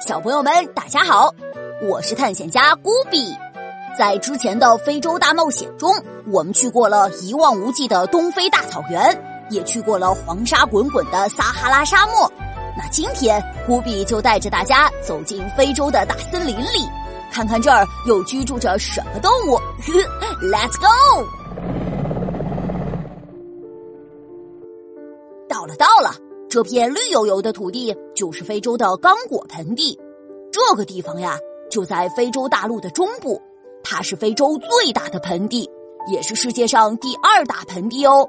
小朋友们，大家好，我是探险家古比。在之前的非洲大冒险中，我们去过了一望无际的东非大草原，也去过了黄沙滚滚的撒哈拉沙漠。那今天，古比就带着大家走进非洲的大森林里，看看这儿又居住着什么动物。Let's go！到了，到了。这片绿油油的土地就是非洲的刚果盆地，这个地方呀就在非洲大陆的中部，它是非洲最大的盆地，也是世界上第二大盆地哦。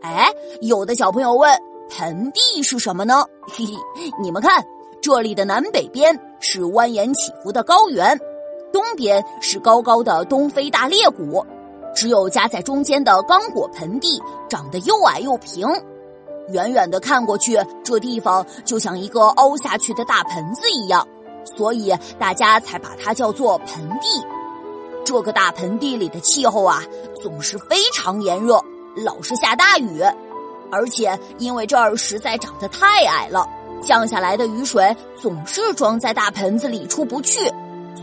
哎，有的小朋友问，盆地是什么呢？嘿嘿，你们看，这里的南北边是蜿蜒起伏的高原，东边是高高的东非大裂谷，只有夹在中间的刚果盆地长得又矮又平。远远的看过去，这地方就像一个凹下去的大盆子一样，所以大家才把它叫做盆地。这个大盆地里的气候啊，总是非常炎热，老是下大雨，而且因为这儿实在长得太矮了，降下来的雨水总是装在大盆子里出不去，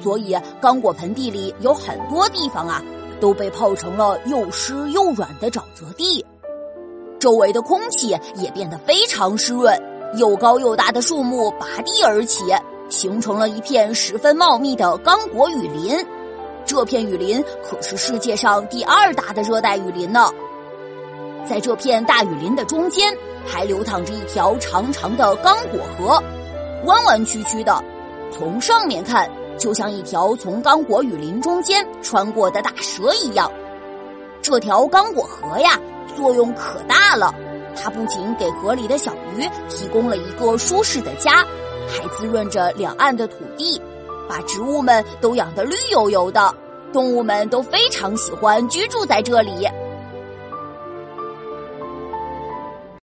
所以刚果盆地里有很多地方啊，都被泡成了又湿又软的沼泽地。周围的空气也变得非常湿润，又高又大的树木拔地而起，形成了一片十分茂密的刚果雨林。这片雨林可是世界上第二大的热带雨林呢。在这片大雨林的中间，还流淌着一条长长的刚果河，弯弯曲曲的，从上面看就像一条从刚果雨林中间穿过的大蛇一样。这条刚果河呀。作用可大了，它不仅给河里的小鱼提供了一个舒适的家，还滋润着两岸的土地，把植物们都养得绿油油的，动物们都非常喜欢居住在这里。